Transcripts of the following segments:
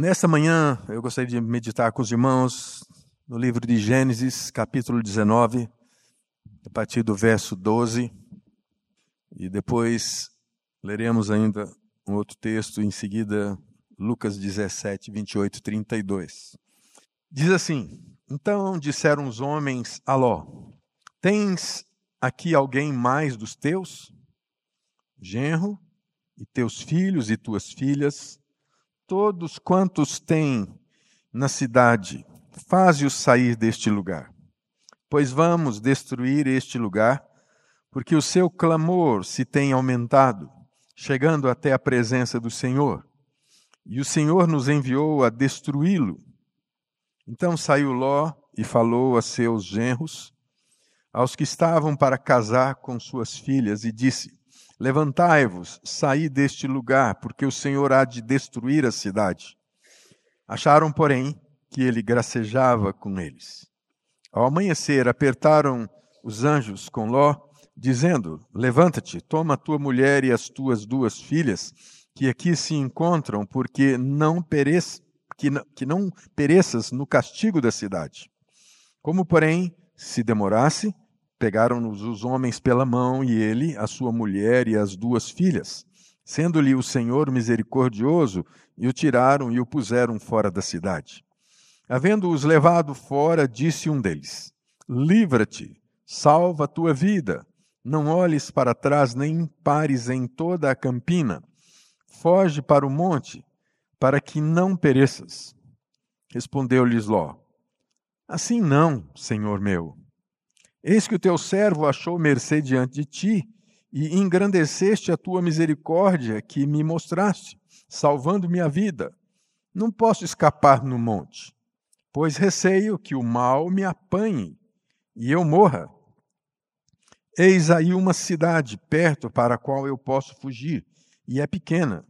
Nesta manhã, eu gostaria de meditar com os irmãos no livro de Gênesis, capítulo 19, a partir do verso 12, e depois leremos ainda um outro texto, em seguida, Lucas 17, 28 e 32. Diz assim: Então disseram os homens a Ló: Tens aqui alguém mais dos teus? Genro, e teus filhos e tuas filhas, todos quantos têm na cidade, faze-os sair deste lugar. Pois vamos destruir este lugar, porque o seu clamor se tem aumentado, chegando até a presença do Senhor. E o Senhor nos enviou a destruí-lo. Então saiu Ló e falou a seus genros, aos que estavam para casar com suas filhas, e disse: Levantai-vos, saí deste lugar, porque o Senhor há de destruir a cidade. Acharam, porém, que ele gracejava com eles. Ao amanhecer, apertaram os anjos com Ló, dizendo: Levanta-te, toma a tua mulher e as tuas duas filhas, que aqui se encontram, porque não pereça, que, não, que não pereças no castigo da cidade. Como, porém, se demorasse, Pegaram-nos os homens pela mão, e ele, a sua mulher e as duas filhas. Sendo-lhe o Senhor misericordioso, e o tiraram e o puseram fora da cidade. Havendo-os levado fora, disse um deles: Livra-te, salva a tua vida. Não olhes para trás, nem pares em toda a campina. Foge para o monte, para que não pereças. Respondeu-lhes Ló: Assim não, senhor meu. Eis que o teu servo achou mercê diante de ti, e engrandeceste a tua misericórdia que me mostraste, salvando minha vida. Não posso escapar no monte, pois receio que o mal me apanhe e eu morra. Eis aí uma cidade perto para a qual eu posso fugir, e é pequena.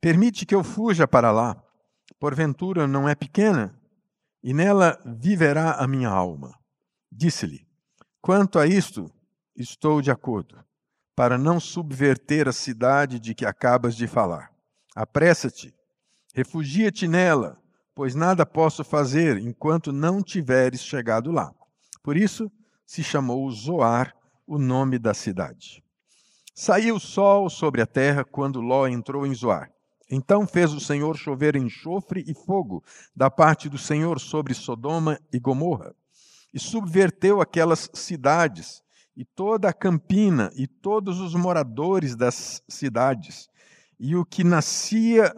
Permite que eu fuja para lá. Porventura não é pequena, e nela viverá a minha alma. Disse-lhe: Quanto a isto, estou de acordo, para não subverter a cidade de que acabas de falar. Apressa-te, refugia-te nela, pois nada posso fazer enquanto não tiveres chegado lá. Por isso se chamou Zoar o nome da cidade. Saiu o sol sobre a terra quando Ló entrou em Zoar. Então fez o Senhor chover enxofre e fogo da parte do Senhor sobre Sodoma e Gomorra e subverteu aquelas cidades, e toda a campina, e todos os moradores das cidades, e o que nascia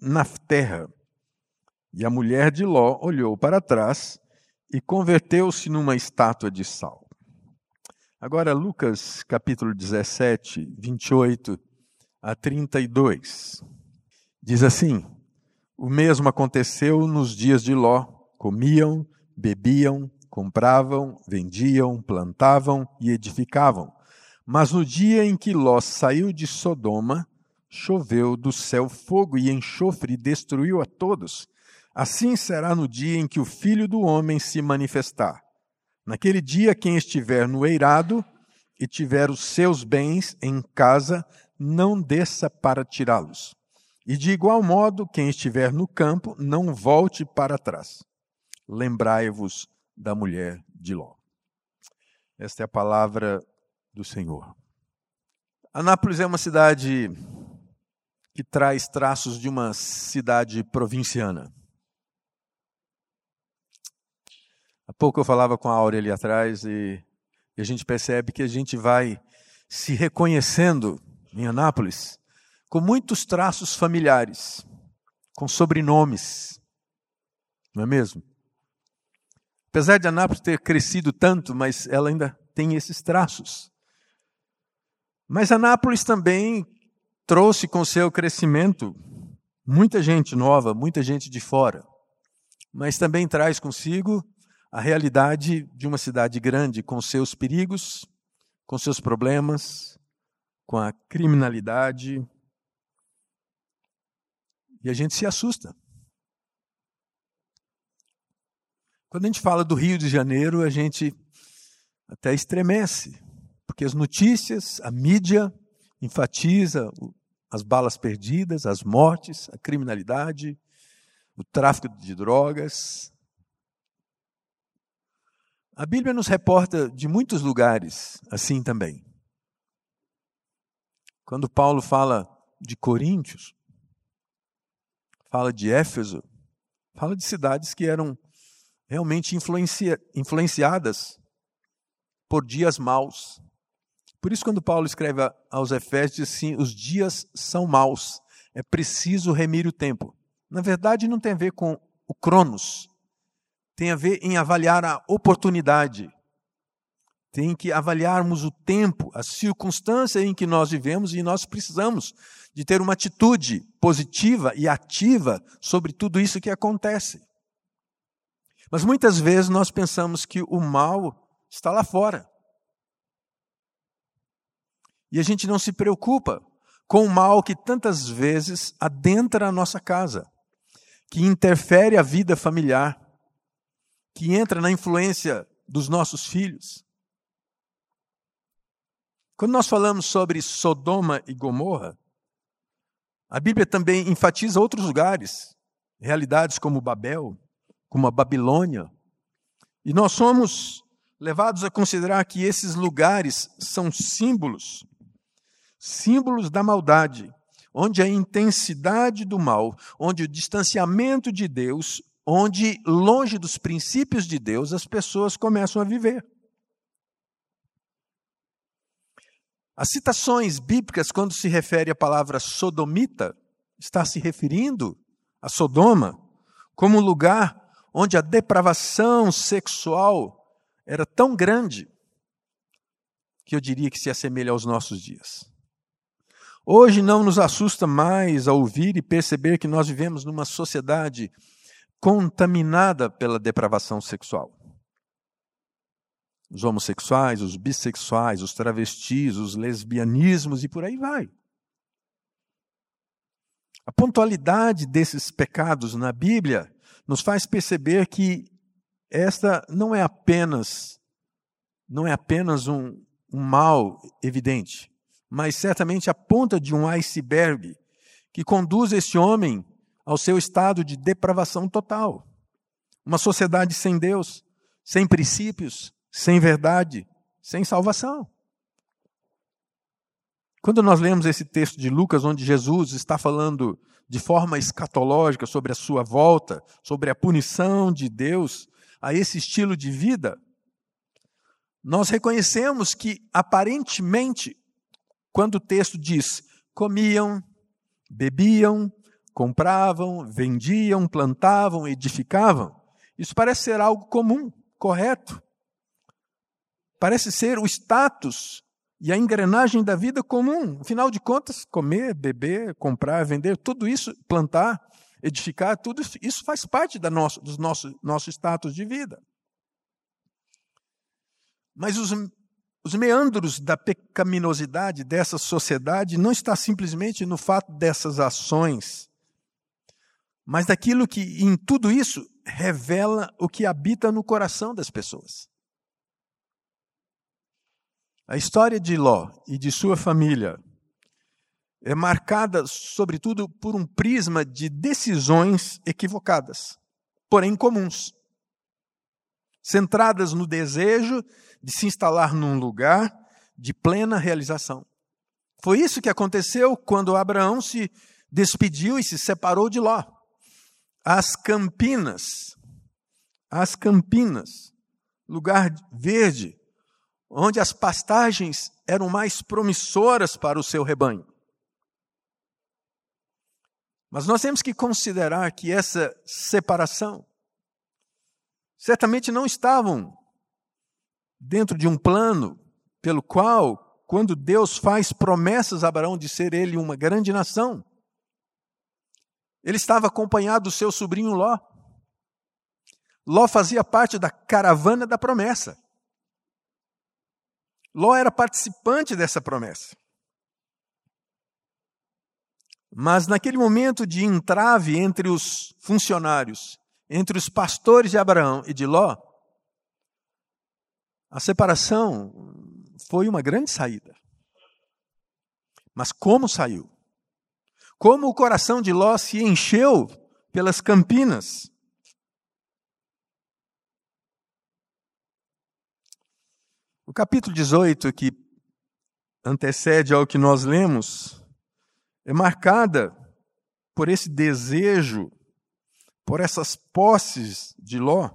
na terra. E a mulher de Ló olhou para trás e converteu-se numa estátua de sal. Agora, Lucas capítulo 17, 28 a 32. Diz assim: O mesmo aconteceu nos dias de Ló. Comiam, bebiam, Compravam, vendiam, plantavam e edificavam. Mas no dia em que Ló saiu de Sodoma, choveu do céu fogo e enxofre e destruiu a todos. Assim será no dia em que o filho do homem se manifestar. Naquele dia, quem estiver no eirado e tiver os seus bens em casa, não desça para tirá-los. E de igual modo, quem estiver no campo, não volte para trás. Lembrai-vos da mulher de Ló. Esta é a palavra do Senhor. Anápolis é uma cidade que traz traços de uma cidade provinciana. Há pouco eu falava com a Áurea ali atrás e, e a gente percebe que a gente vai se reconhecendo em Anápolis com muitos traços familiares, com sobrenomes, não é mesmo? Apesar de Anápolis ter crescido tanto, mas ela ainda tem esses traços. Mas Anápolis também trouxe com seu crescimento muita gente nova, muita gente de fora. Mas também traz consigo a realidade de uma cidade grande, com seus perigos, com seus problemas, com a criminalidade. E a gente se assusta. Quando a gente fala do Rio de Janeiro, a gente até estremece, porque as notícias, a mídia enfatiza as balas perdidas, as mortes, a criminalidade, o tráfico de drogas. A Bíblia nos reporta de muitos lugares assim também. Quando Paulo fala de Coríntios, fala de Éfeso, fala de cidades que eram realmente influencia, influenciadas por dias maus. Por isso, quando Paulo escreve aos Efésios, diz assim: os dias são maus, é preciso remir o tempo. Na verdade, não tem a ver com o Cronos, tem a ver em avaliar a oportunidade. Tem que avaliarmos o tempo, a circunstância em que nós vivemos e nós precisamos de ter uma atitude positiva e ativa sobre tudo isso que acontece. Mas muitas vezes nós pensamos que o mal está lá fora. E a gente não se preocupa com o mal que tantas vezes adentra a nossa casa, que interfere a vida familiar, que entra na influência dos nossos filhos. Quando nós falamos sobre Sodoma e Gomorra, a Bíblia também enfatiza outros lugares, realidades como Babel, como a Babilônia. E nós somos levados a considerar que esses lugares são símbolos símbolos da maldade, onde a intensidade do mal, onde o distanciamento de Deus, onde longe dos princípios de Deus as pessoas começam a viver. As citações bíblicas, quando se refere à palavra sodomita, está se referindo a Sodoma como lugar onde a depravação sexual era tão grande que eu diria que se assemelha aos nossos dias. Hoje não nos assusta mais a ouvir e perceber que nós vivemos numa sociedade contaminada pela depravação sexual. Os homossexuais, os bissexuais, os travestis, os lesbianismos e por aí vai. A pontualidade desses pecados na Bíblia nos faz perceber que esta não é apenas não é apenas um, um mal evidente mas certamente a ponta de um iceberg que conduz esse homem ao seu estado de depravação total. Uma sociedade sem Deus, sem princípios, sem verdade, sem salvação. Quando nós lemos esse texto de Lucas, onde Jesus está falando de forma escatológica sobre a sua volta, sobre a punição de Deus a esse estilo de vida, nós reconhecemos que aparentemente quando o texto diz comiam, bebiam, compravam, vendiam, plantavam, edificavam, isso parece ser algo comum, correto. Parece ser o status e a engrenagem da vida comum. Afinal de contas, comer, beber, comprar, vender, tudo isso, plantar, edificar, tudo isso faz parte da nosso, do nosso, nosso status de vida. Mas os os meandros da pecaminosidade dessa sociedade não está simplesmente no fato dessas ações, mas daquilo que em tudo isso revela o que habita no coração das pessoas. A história de Ló e de sua família é marcada, sobretudo, por um prisma de decisões equivocadas, porém comuns, centradas no desejo de se instalar num lugar de plena realização. Foi isso que aconteceu quando Abraão se despediu e se separou de Ló. As Campinas, as Campinas, lugar verde, onde as pastagens eram mais promissoras para o seu rebanho. Mas nós temos que considerar que essa separação certamente não estavam dentro de um plano pelo qual, quando Deus faz promessas a Abraão de ser ele uma grande nação, ele estava acompanhado do seu sobrinho Ló. Ló fazia parte da caravana da promessa. Ló era participante dessa promessa. Mas naquele momento de entrave entre os funcionários, entre os pastores de Abraão e de Ló, a separação foi uma grande saída. Mas como saiu? Como o coração de Ló se encheu pelas campinas. O capítulo 18, que antecede ao que nós lemos, é marcada por esse desejo, por essas posses de Ló,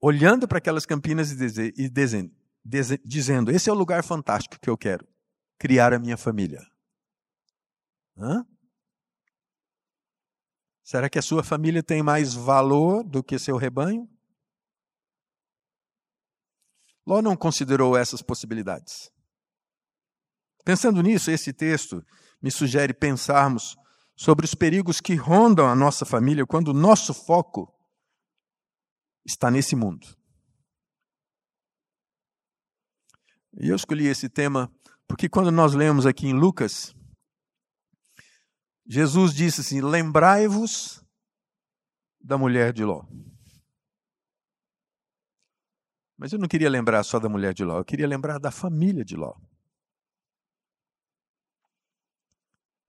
olhando para aquelas campinas e, e dizendo: Esse é o lugar fantástico que eu quero, criar a minha família. Hã? Será que a sua família tem mais valor do que seu rebanho? Ló não considerou essas possibilidades. Pensando nisso, esse texto me sugere pensarmos sobre os perigos que rondam a nossa família quando o nosso foco está nesse mundo. E eu escolhi esse tema porque quando nós lemos aqui em Lucas, Jesus disse assim: Lembrai-vos da mulher de Ló. Mas eu não queria lembrar só da mulher de Ló, eu queria lembrar da família de Ló.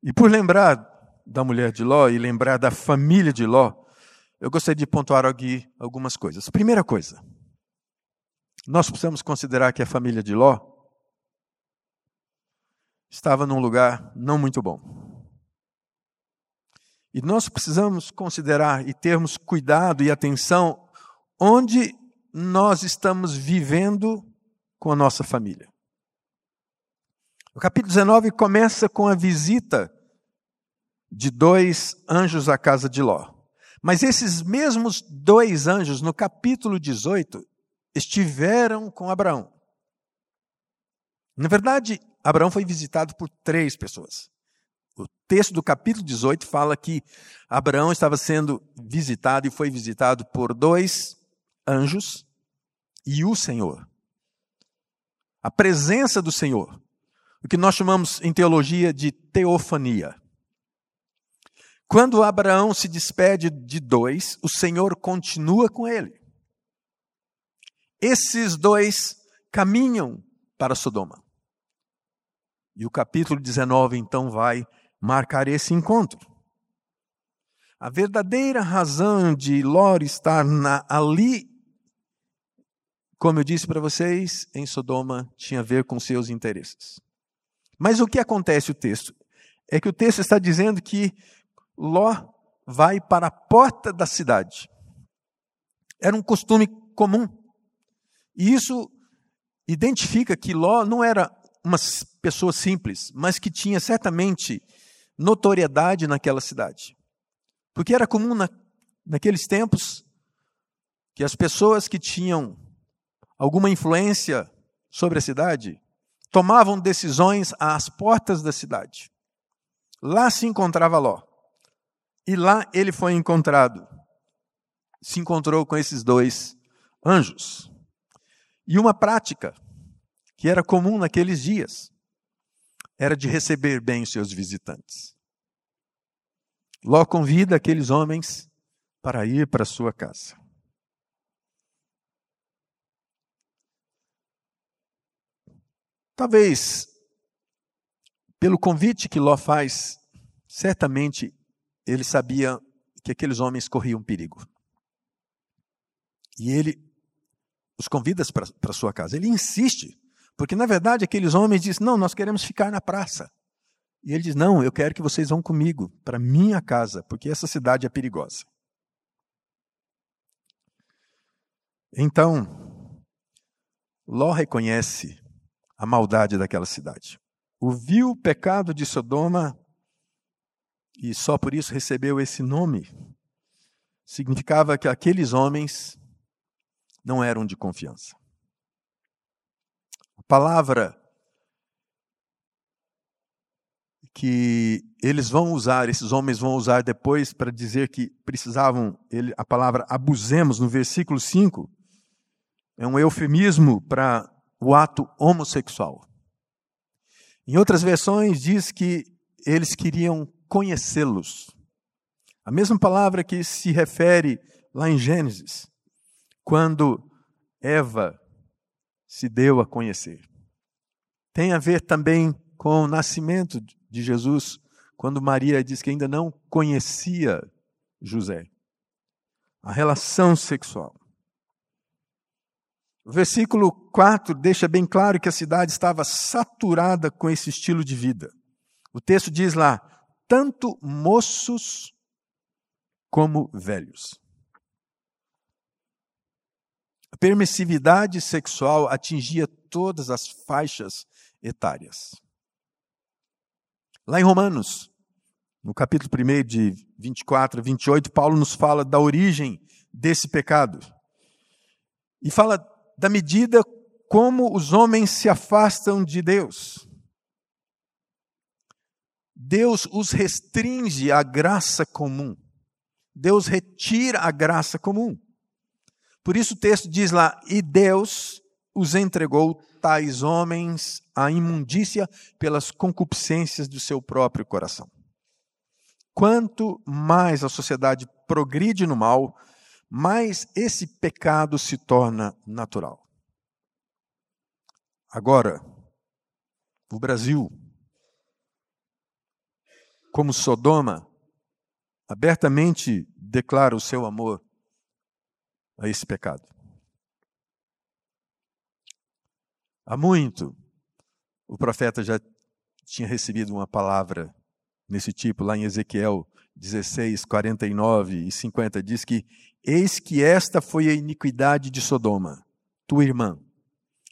E por lembrar da mulher de Ló e lembrar da família de Ló, eu gostaria de pontuar aqui algumas coisas. Primeira coisa, nós precisamos considerar que a família de Ló estava num lugar não muito bom. E nós precisamos considerar e termos cuidado e atenção onde nós estamos vivendo com a nossa família. O capítulo 19 começa com a visita de dois anjos à casa de Ló. Mas esses mesmos dois anjos, no capítulo 18, estiveram com Abraão. Na verdade, Abraão foi visitado por três pessoas. O texto do capítulo 18 fala que Abraão estava sendo visitado e foi visitado por dois anjos e o Senhor. A presença do Senhor o que nós chamamos em teologia de teofania. Quando Abraão se despede de dois, o Senhor continua com ele. Esses dois caminham para Sodoma. E o capítulo 19 então vai marcar esse encontro. A verdadeira razão de Ló estar na, ali, como eu disse para vocês, em Sodoma, tinha a ver com seus interesses. Mas o que acontece o texto? É que o texto está dizendo que Ló vai para a porta da cidade. Era um costume comum. E isso identifica que Ló não era uma pessoa simples, mas que tinha certamente notoriedade naquela cidade. Porque era comum na, naqueles tempos que as pessoas que tinham alguma influência sobre a cidade tomavam decisões às portas da cidade. Lá se encontrava Ló. E lá ele foi encontrado. Se encontrou com esses dois anjos. E uma prática que era comum naqueles dias era de receber bem os seus visitantes. Ló convida aqueles homens para ir para sua casa. Talvez, pelo convite que Ló faz, certamente ele sabia que aqueles homens corriam perigo. E ele os convida para sua casa. Ele insiste, porque na verdade aqueles homens dizem: Não, nós queremos ficar na praça. E ele diz: Não, eu quero que vocês vão comigo para minha casa, porque essa cidade é perigosa. Então, Ló reconhece a maldade daquela cidade. O vil pecado de Sodoma, e só por isso recebeu esse nome, significava que aqueles homens não eram de confiança. A palavra que eles vão usar, esses homens vão usar depois para dizer que precisavam, ele, a palavra abusemos no versículo 5, é um eufemismo para o ato homossexual. Em outras versões, diz que eles queriam conhecê-los. A mesma palavra que se refere lá em Gênesis, quando Eva se deu a conhecer. Tem a ver também com o nascimento de Jesus, quando Maria diz que ainda não conhecia José. A relação sexual. O versículo 4 deixa bem claro que a cidade estava saturada com esse estilo de vida. O texto diz lá: tanto moços como velhos. A permissividade sexual atingia todas as faixas etárias. Lá em Romanos, no capítulo 1 de 24 a 28, Paulo nos fala da origem desse pecado. E fala da medida como os homens se afastam de Deus. Deus os restringe à graça comum. Deus retira a graça comum. Por isso o texto diz lá: E Deus os entregou tais homens à imundícia pelas concupiscências do seu próprio coração. Quanto mais a sociedade progride no mal, mais esse pecado se torna natural. Agora, o Brasil, como Sodoma, abertamente declara o seu amor a esse pecado. Há muito, o profeta já tinha recebido uma palavra nesse tipo, lá em Ezequiel 16, 49 e 50, diz que Eis que esta foi a iniquidade de Sodoma, tua irmã.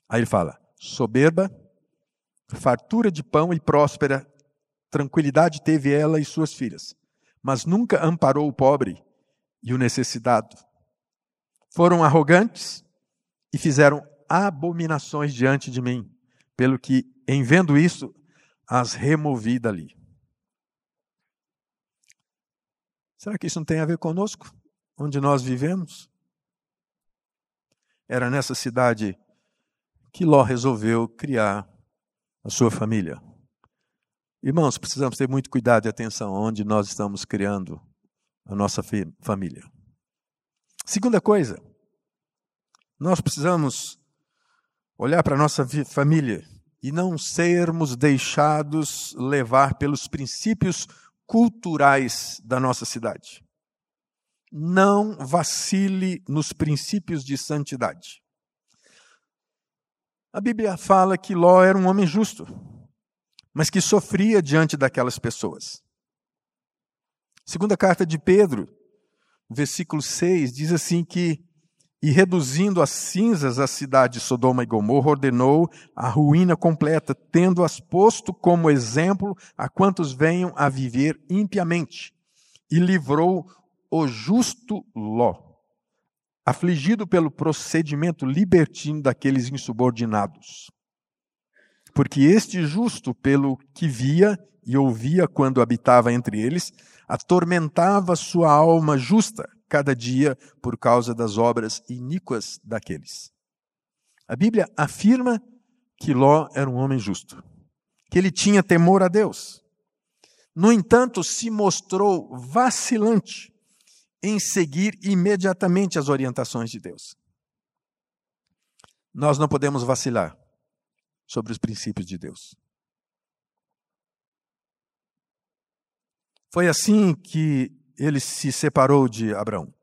Aí ele fala: soberba, fartura de pão e próspera, tranquilidade teve ela e suas filhas, mas nunca amparou o pobre e o necessitado. Foram arrogantes e fizeram abominações diante de mim, pelo que, em vendo isso, as removi dali. Será que isso não tem a ver conosco? Onde nós vivemos? Era nessa cidade que Ló resolveu criar a sua família. Irmãos, precisamos ter muito cuidado e atenção onde nós estamos criando a nossa família. Segunda coisa, nós precisamos olhar para a nossa família e não sermos deixados levar pelos princípios culturais da nossa cidade não vacile nos princípios de santidade. A Bíblia fala que Ló era um homem justo, mas que sofria diante daquelas pessoas. Segunda carta de Pedro, versículo 6, diz assim que e reduzindo as cinzas a cidade de Sodoma e Gomorra, ordenou a ruína completa, tendo-as posto como exemplo a quantos venham a viver impiamente, e livrou o justo Ló, afligido pelo procedimento libertino daqueles insubordinados. Porque este justo, pelo que via e ouvia quando habitava entre eles, atormentava sua alma justa cada dia por causa das obras iníquas daqueles. A Bíblia afirma que Ló era um homem justo, que ele tinha temor a Deus. No entanto, se mostrou vacilante em seguir imediatamente as orientações de Deus. Nós não podemos vacilar sobre os princípios de Deus. Foi assim que ele se separou de Abraão,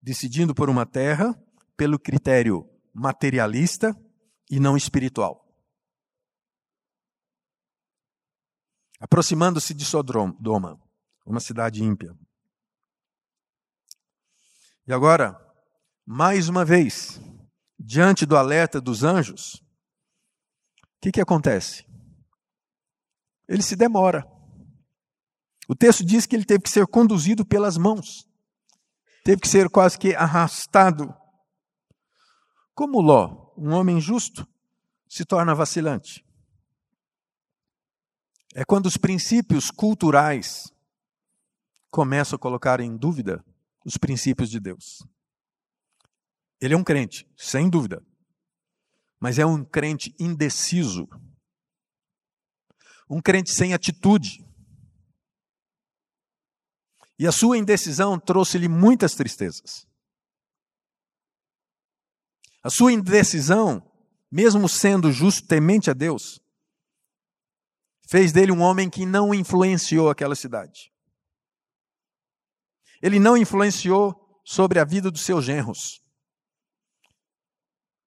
decidindo por uma terra pelo critério materialista e não espiritual. Aproximando-se de Sodoma, uma cidade ímpia. E agora, mais uma vez, diante do alerta dos anjos, o que, que acontece? Ele se demora. O texto diz que ele teve que ser conduzido pelas mãos, teve que ser quase que arrastado. Como Ló, um homem justo, se torna vacilante? É quando os princípios culturais começam a colocar em dúvida os princípios de Deus. Ele é um crente, sem dúvida, mas é um crente indeciso, um crente sem atitude. E a sua indecisão trouxe-lhe muitas tristezas. A sua indecisão, mesmo sendo justo, temente a Deus, fez dele um homem que não influenciou aquela cidade. Ele não influenciou sobre a vida dos seus genros.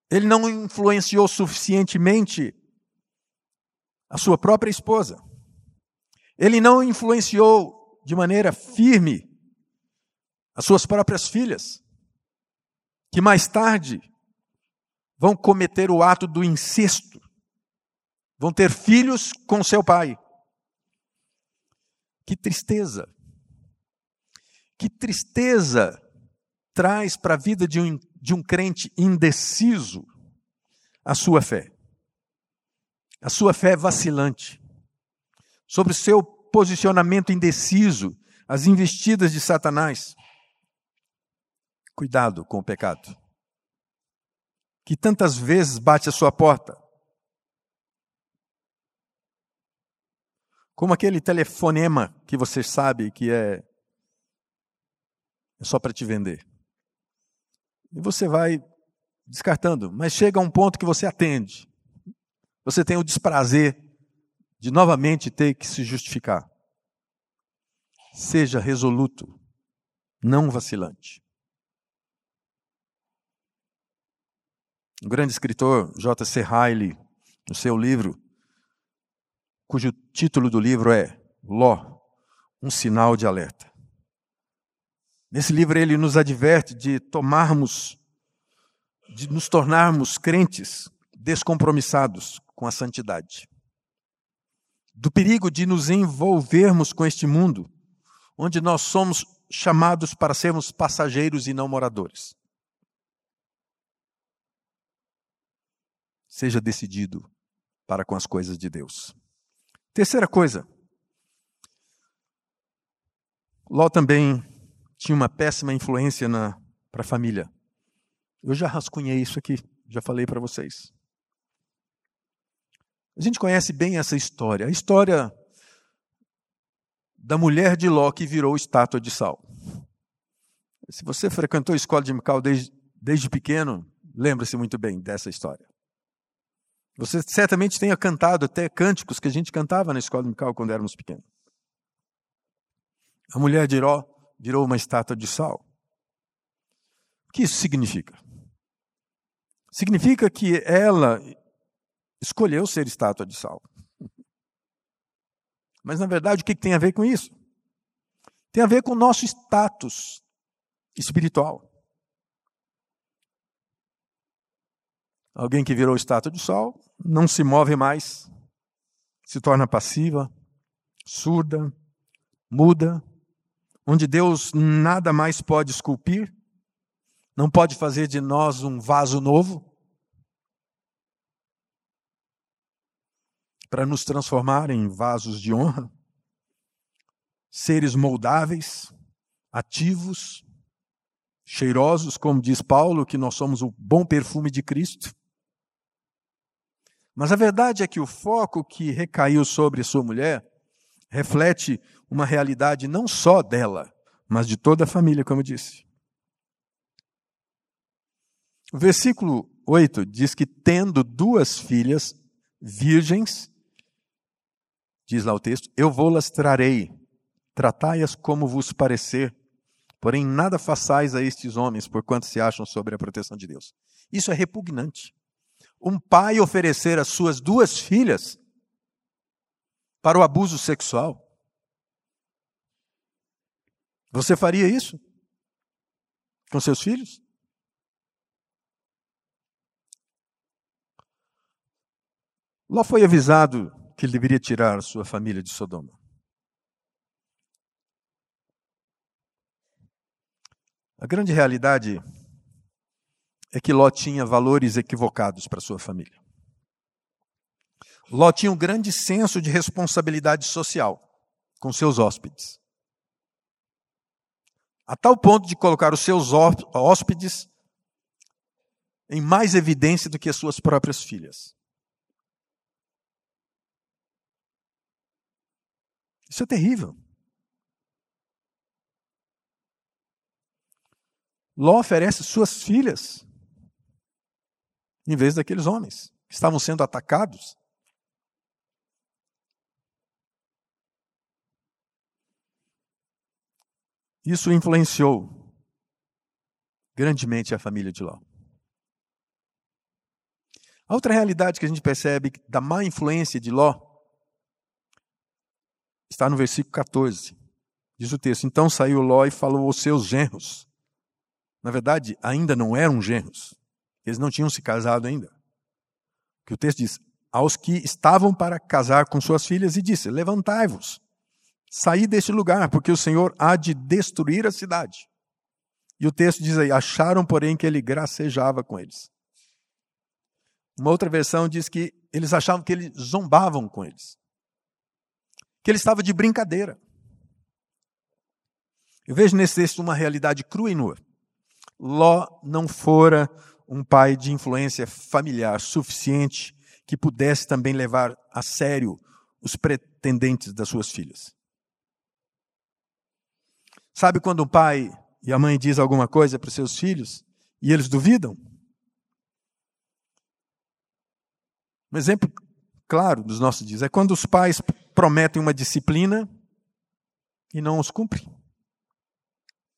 Ele não influenciou suficientemente a sua própria esposa. Ele não influenciou de maneira firme as suas próprias filhas, que mais tarde vão cometer o ato do incesto, vão ter filhos com seu pai. Que tristeza! Que tristeza traz para a vida de um, de um crente indeciso a sua fé. A sua fé vacilante. Sobre o seu posicionamento indeciso, as investidas de Satanás. Cuidado com o pecado. Que tantas vezes bate a sua porta. Como aquele telefonema que você sabe que é, é só para te vender. E você vai descartando, mas chega a um ponto que você atende. Você tem o desprazer de novamente ter que se justificar. Seja resoluto, não vacilante. O grande escritor J.C. Riley, no seu livro cujo título do livro é Ló, um sinal de alerta. Nesse livro ele nos adverte de tomarmos, de nos tornarmos crentes descompromissados com a santidade. Do perigo de nos envolvermos com este mundo, onde nós somos chamados para sermos passageiros e não moradores. Seja decidido para com as coisas de Deus. Terceira coisa. Ló também tinha uma péssima influência para a família. Eu já rascunhei isso aqui, já falei para vocês. A gente conhece bem essa história. A história da mulher de Ló que virou estátua de sal. Se você frequentou a escola de Mical desde, desde pequeno, lembra-se muito bem dessa história. Você certamente tenha cantado até cânticos que a gente cantava na escola musical quando éramos pequenos. A mulher de Iró virou uma estátua de sal. O que isso significa? Significa que ela escolheu ser estátua de sal. Mas, na verdade, o que tem a ver com isso? Tem a ver com o nosso status espiritual. Alguém que virou estátua de sal não se move mais, se torna passiva, surda, muda, onde Deus nada mais pode esculpir, não pode fazer de nós um vaso novo para nos transformar em vasos de honra, seres moldáveis, ativos, cheirosos, como diz Paulo, que nós somos o bom perfume de Cristo. Mas a verdade é que o foco que recaiu sobre sua mulher reflete uma realidade não só dela, mas de toda a família, como eu disse. O versículo 8 diz que, tendo duas filhas virgens, diz lá o texto, eu vou-las trarei, tratai-as como vos parecer, porém nada façais a estes homens, porquanto se acham sobre a proteção de Deus. Isso é repugnante um pai oferecer as suas duas filhas para o abuso sexual? Você faria isso com seus filhos? Ló foi avisado que ele deveria tirar sua família de Sodoma. A grande realidade é que Ló tinha valores equivocados para sua família. Ló tinha um grande senso de responsabilidade social com seus hóspedes. A tal ponto de colocar os seus hóspedes em mais evidência do que as suas próprias filhas. Isso é terrível. Ló oferece suas filhas em vez daqueles homens que estavam sendo atacados. Isso influenciou grandemente a família de Ló. A outra realidade que a gente percebe da má influência de Ló está no versículo 14. Diz o texto: Então saiu Ló e falou aos seus genros. Na verdade, ainda não eram genros. Eles não tinham se casado ainda. Que o texto diz: aos que estavam para casar com suas filhas e disse: Levantai-vos, saí deste lugar, porque o Senhor há de destruir a cidade. E o texto diz aí: acharam, porém, que ele gracejava com eles. Uma outra versão diz que eles achavam que ele zombavam com eles, que ele estava de brincadeira. Eu vejo nesse texto uma realidade crua e nua. Ló não fora um pai de influência familiar suficiente que pudesse também levar a sério os pretendentes das suas filhas. Sabe quando o pai e a mãe diz alguma coisa para os seus filhos e eles duvidam? Um exemplo claro dos nossos dias é quando os pais prometem uma disciplina e não os cumprem,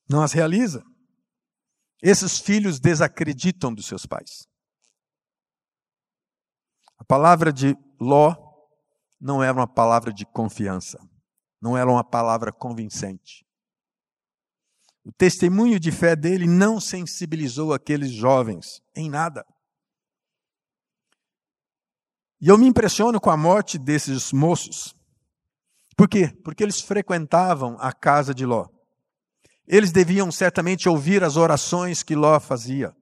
não as realiza. Esses filhos desacreditam dos seus pais. A palavra de Ló não era uma palavra de confiança, não era uma palavra convincente. O testemunho de fé dele não sensibilizou aqueles jovens em nada. E eu me impressiono com a morte desses moços. Por quê? Porque eles frequentavam a casa de Ló. Eles deviam certamente ouvir as orações que Ló fazia.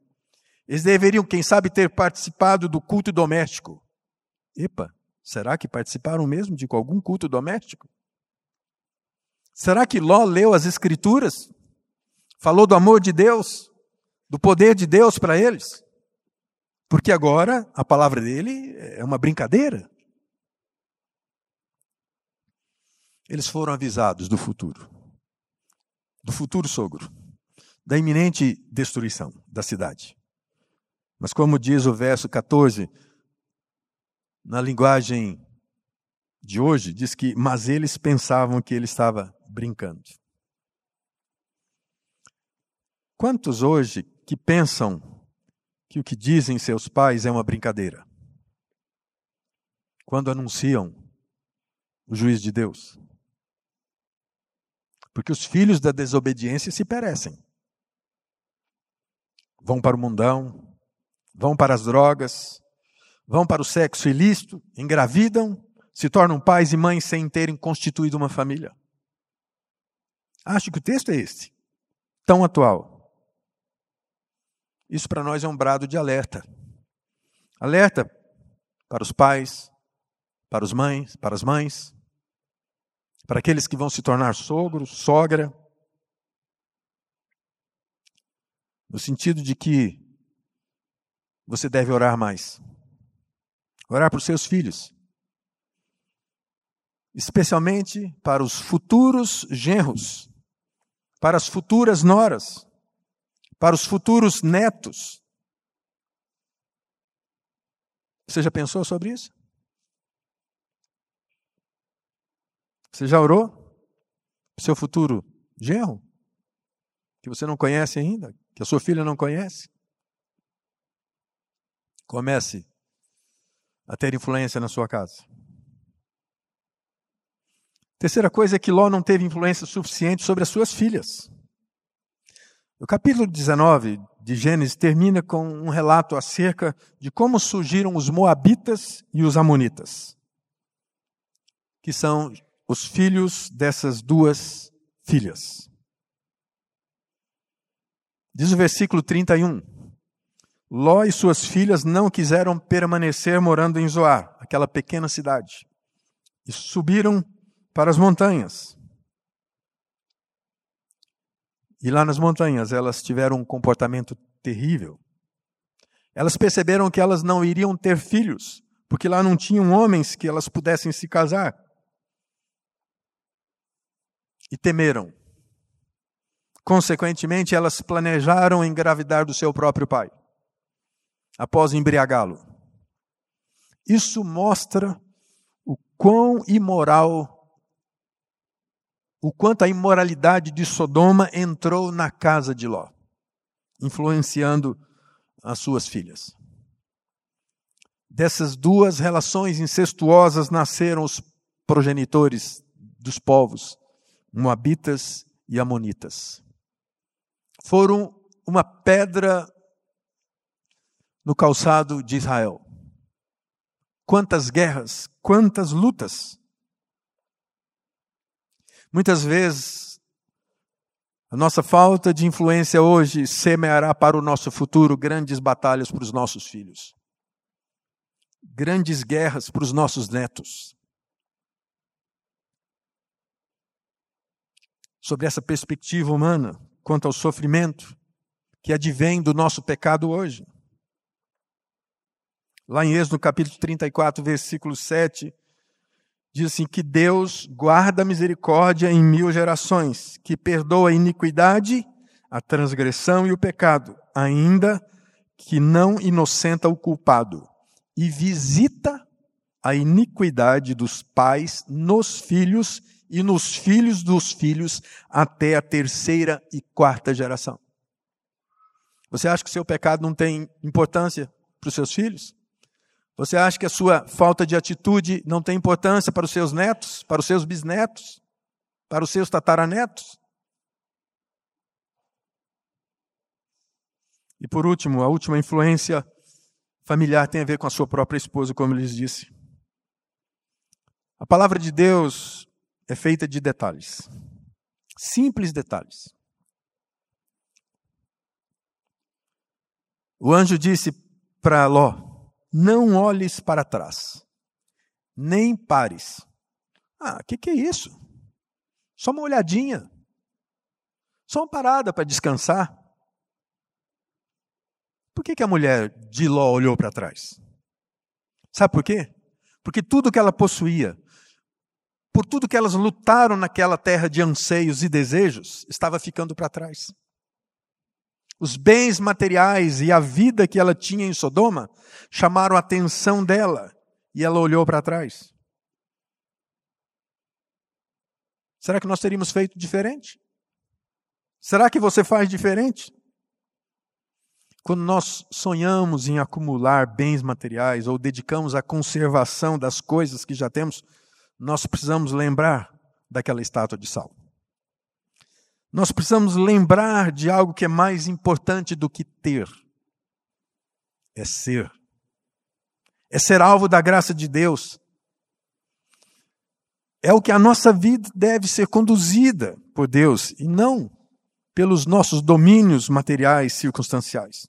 Eles deveriam, quem sabe, ter participado do culto doméstico. Epa, será que participaram mesmo de algum culto doméstico? Será que Ló leu as Escrituras? Falou do amor de Deus, do poder de Deus para eles. Porque agora a palavra dele é uma brincadeira. Eles foram avisados do futuro, do futuro sogro, da iminente destruição da cidade. Mas, como diz o verso 14, na linguagem de hoje, diz que, mas eles pensavam que ele estava brincando. Quantos hoje que pensam que o que dizem seus pais é uma brincadeira? Quando anunciam o juiz de Deus. Porque os filhos da desobediência se perecem. Vão para o mundão, vão para as drogas, vão para o sexo ilícito, engravidam, se tornam pais e mães sem terem constituído uma família. Acho que o texto é este, tão atual. Isso para nós é um brado de alerta. Alerta para os pais, para os mães, para as mães, para aqueles que vão se tornar sogro, sogra, no sentido de que você deve orar mais. Orar para os seus filhos. Especialmente para os futuros genros, para as futuras noras para os futuros netos. Você já pensou sobre isso? Você já orou? Para seu futuro genro? Que você não conhece ainda? Que a sua filha não conhece? Comece a ter influência na sua casa. Terceira coisa é que Ló não teve influência suficiente sobre as suas filhas. O capítulo 19 de Gênesis termina com um relato acerca de como surgiram os Moabitas e os Amonitas, que são os filhos dessas duas filhas. Diz o versículo 31. Ló e suas filhas não quiseram permanecer morando em Zoar, aquela pequena cidade, e subiram para as montanhas. E lá nas montanhas elas tiveram um comportamento terrível. Elas perceberam que elas não iriam ter filhos, porque lá não tinham homens que elas pudessem se casar. E temeram. Consequentemente, elas planejaram engravidar do seu próprio pai, após embriagá-lo. Isso mostra o quão imoral o quanto a imoralidade de Sodoma entrou na casa de Ló, influenciando as suas filhas. Dessas duas relações incestuosas nasceram os progenitores dos povos, Moabitas e Amonitas. Foram uma pedra no calçado de Israel. Quantas guerras, quantas lutas. Muitas vezes, a nossa falta de influência hoje semeará para o nosso futuro grandes batalhas para os nossos filhos, grandes guerras para os nossos netos. Sobre essa perspectiva humana, quanto ao sofrimento que advém do nosso pecado hoje. Lá em Êxodo capítulo 34, versículo 7, diz assim: que Deus guarda a misericórdia em mil gerações, que perdoa a iniquidade, a transgressão e o pecado, ainda que não inocenta o culpado, e visita a iniquidade dos pais nos filhos e nos filhos dos filhos até a terceira e quarta geração. Você acha que o seu pecado não tem importância para os seus filhos? Você acha que a sua falta de atitude não tem importância para os seus netos, para os seus bisnetos, para os seus tataranetos? E por último, a última influência familiar tem a ver com a sua própria esposa, como eu lhes disse. A palavra de Deus é feita de detalhes, simples detalhes. O anjo disse para Ló: não olhes para trás, nem pares. Ah, o que, que é isso? Só uma olhadinha. Só uma parada para descansar. Por que, que a mulher de Ló olhou para trás? Sabe por quê? Porque tudo que ela possuía, por tudo que elas lutaram naquela terra de anseios e desejos, estava ficando para trás os bens materiais e a vida que ela tinha em Sodoma chamaram a atenção dela e ela olhou para trás. Será que nós teríamos feito diferente? Será que você faz diferente? Quando nós sonhamos em acumular bens materiais ou dedicamos à conservação das coisas que já temos, nós precisamos lembrar daquela estátua de sal. Nós precisamos lembrar de algo que é mais importante do que ter: é ser. É ser alvo da graça de Deus. É o que a nossa vida deve ser conduzida por Deus e não pelos nossos domínios materiais circunstanciais.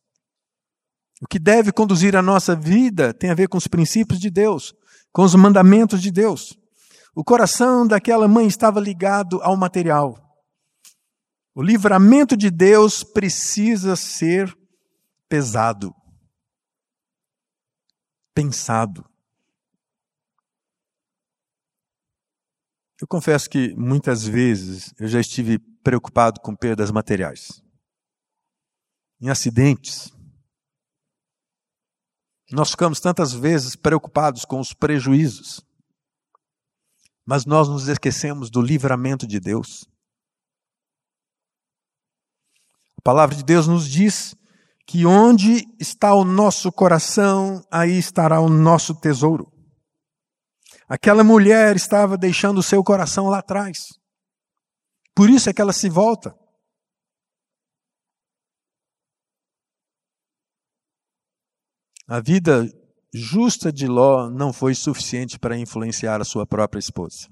O que deve conduzir a nossa vida tem a ver com os princípios de Deus, com os mandamentos de Deus. O coração daquela mãe estava ligado ao material. O livramento de Deus precisa ser pesado, pensado. Eu confesso que muitas vezes eu já estive preocupado com perdas materiais. Em acidentes. Nós ficamos tantas vezes preocupados com os prejuízos, mas nós nos esquecemos do livramento de Deus. A palavra de Deus nos diz que onde está o nosso coração, aí estará o nosso tesouro. Aquela mulher estava deixando o seu coração lá atrás. Por isso é que ela se volta. A vida justa de Ló não foi suficiente para influenciar a sua própria esposa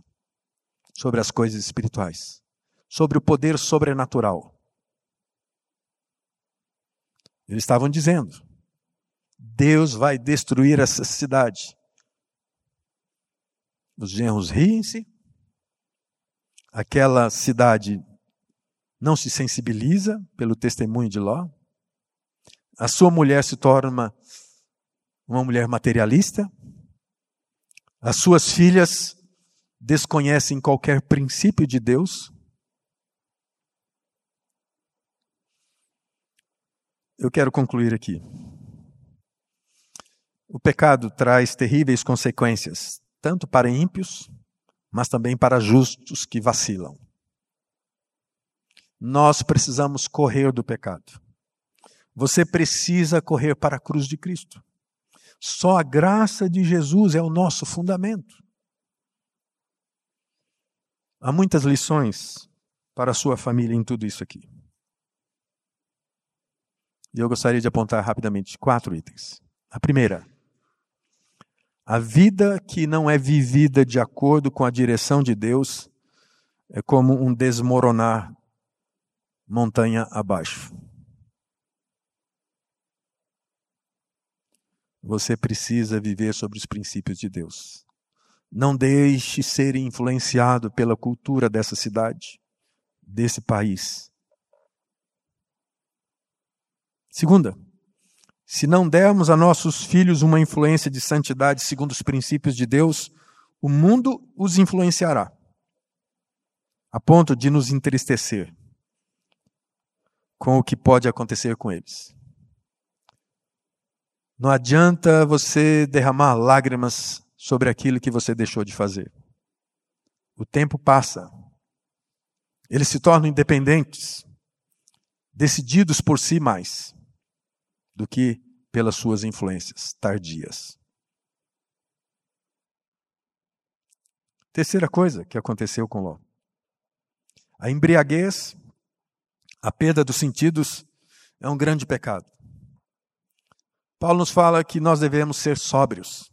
sobre as coisas espirituais, sobre o poder sobrenatural. Eles estavam dizendo: Deus vai destruir essa cidade. Os genros riem-se, aquela cidade não se sensibiliza pelo testemunho de Ló, a sua mulher se torna uma, mulher materialista, as suas filhas desconhecem qualquer princípio de Deus, eu quero concluir aqui. O pecado traz terríveis consequências, tanto para ímpios, mas também para justos que vacilam. nós precisamos correr do pecado. Você precisa correr para a cruz de Cristo. Só a graça de Jesus é o nosso fundamento. Há muitas lições para a sua família em tudo isso aqui. E eu gostaria de apontar rapidamente quatro itens. A primeira, a vida que não é vivida de acordo com a direção de Deus é como um desmoronar montanha abaixo. Você precisa viver sobre os princípios de Deus. Não deixe ser influenciado pela cultura dessa cidade, desse país. Segunda, se não dermos a nossos filhos uma influência de santidade segundo os princípios de Deus, o mundo os influenciará, a ponto de nos entristecer com o que pode acontecer com eles. Não adianta você derramar lágrimas sobre aquilo que você deixou de fazer. O tempo passa. Eles se tornam independentes, decididos por si mais do que pelas suas influências tardias. Terceira coisa que aconteceu com Ló. A embriaguez, a perda dos sentidos, é um grande pecado. Paulo nos fala que nós devemos ser sóbrios.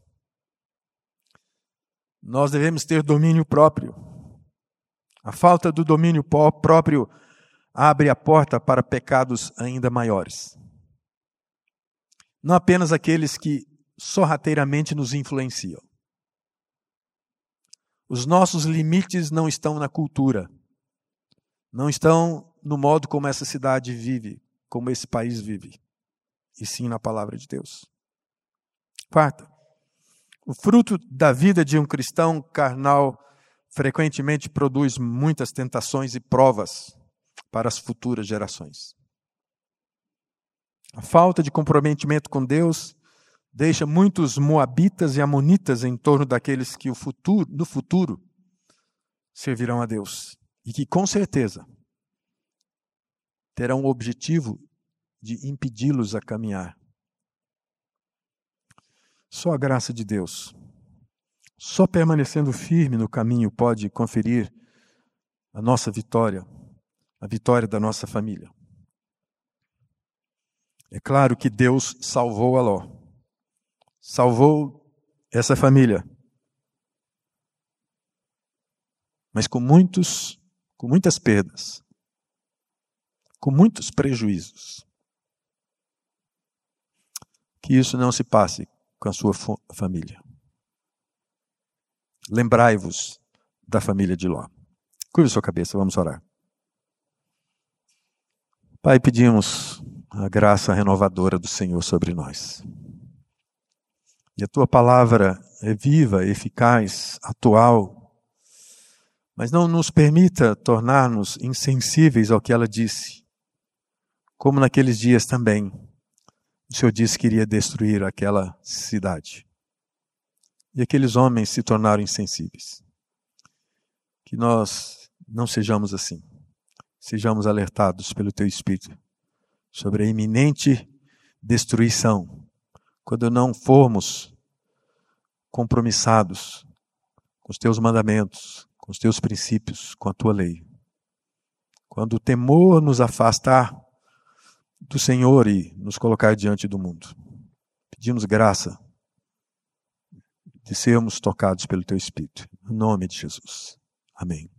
Nós devemos ter domínio próprio. A falta do domínio próprio abre a porta para pecados ainda maiores. Não apenas aqueles que sorrateiramente nos influenciam. Os nossos limites não estão na cultura, não estão no modo como essa cidade vive, como esse país vive e sim na palavra de Deus. Quarta, o fruto da vida de um cristão carnal frequentemente produz muitas tentações e provas para as futuras gerações. A falta de comprometimento com Deus deixa muitos moabitas e amonitas em torno daqueles que futuro, no futuro servirão a Deus e que com certeza terão o objetivo de impedi-los a caminhar. Só a graça de Deus, só permanecendo firme no caminho, pode conferir a nossa vitória, a vitória da nossa família. É claro que Deus salvou a Ló, salvou essa família, mas com muitos, com muitas perdas, com muitos prejuízos que isso não se passe com a sua família. Lembrai-vos da família de Ló. Curve sua cabeça, vamos orar. Pai, pedimos a graça renovadora do Senhor sobre nós. E a tua palavra é viva, eficaz, atual, mas não nos permita tornar-nos insensíveis ao que ela disse, como naqueles dias também o Senhor disse que iria destruir aquela cidade. E aqueles homens se tornaram insensíveis. Que nós não sejamos assim. Sejamos alertados pelo Teu Espírito sobre a iminente destruição quando não formos compromissados com os Teus mandamentos, com os Teus princípios, com a Tua lei. Quando o temor nos afastar do Senhor e nos colocar diante do mundo. Pedimos graça de sermos tocados pelo Teu Espírito. Em nome de Jesus. Amém.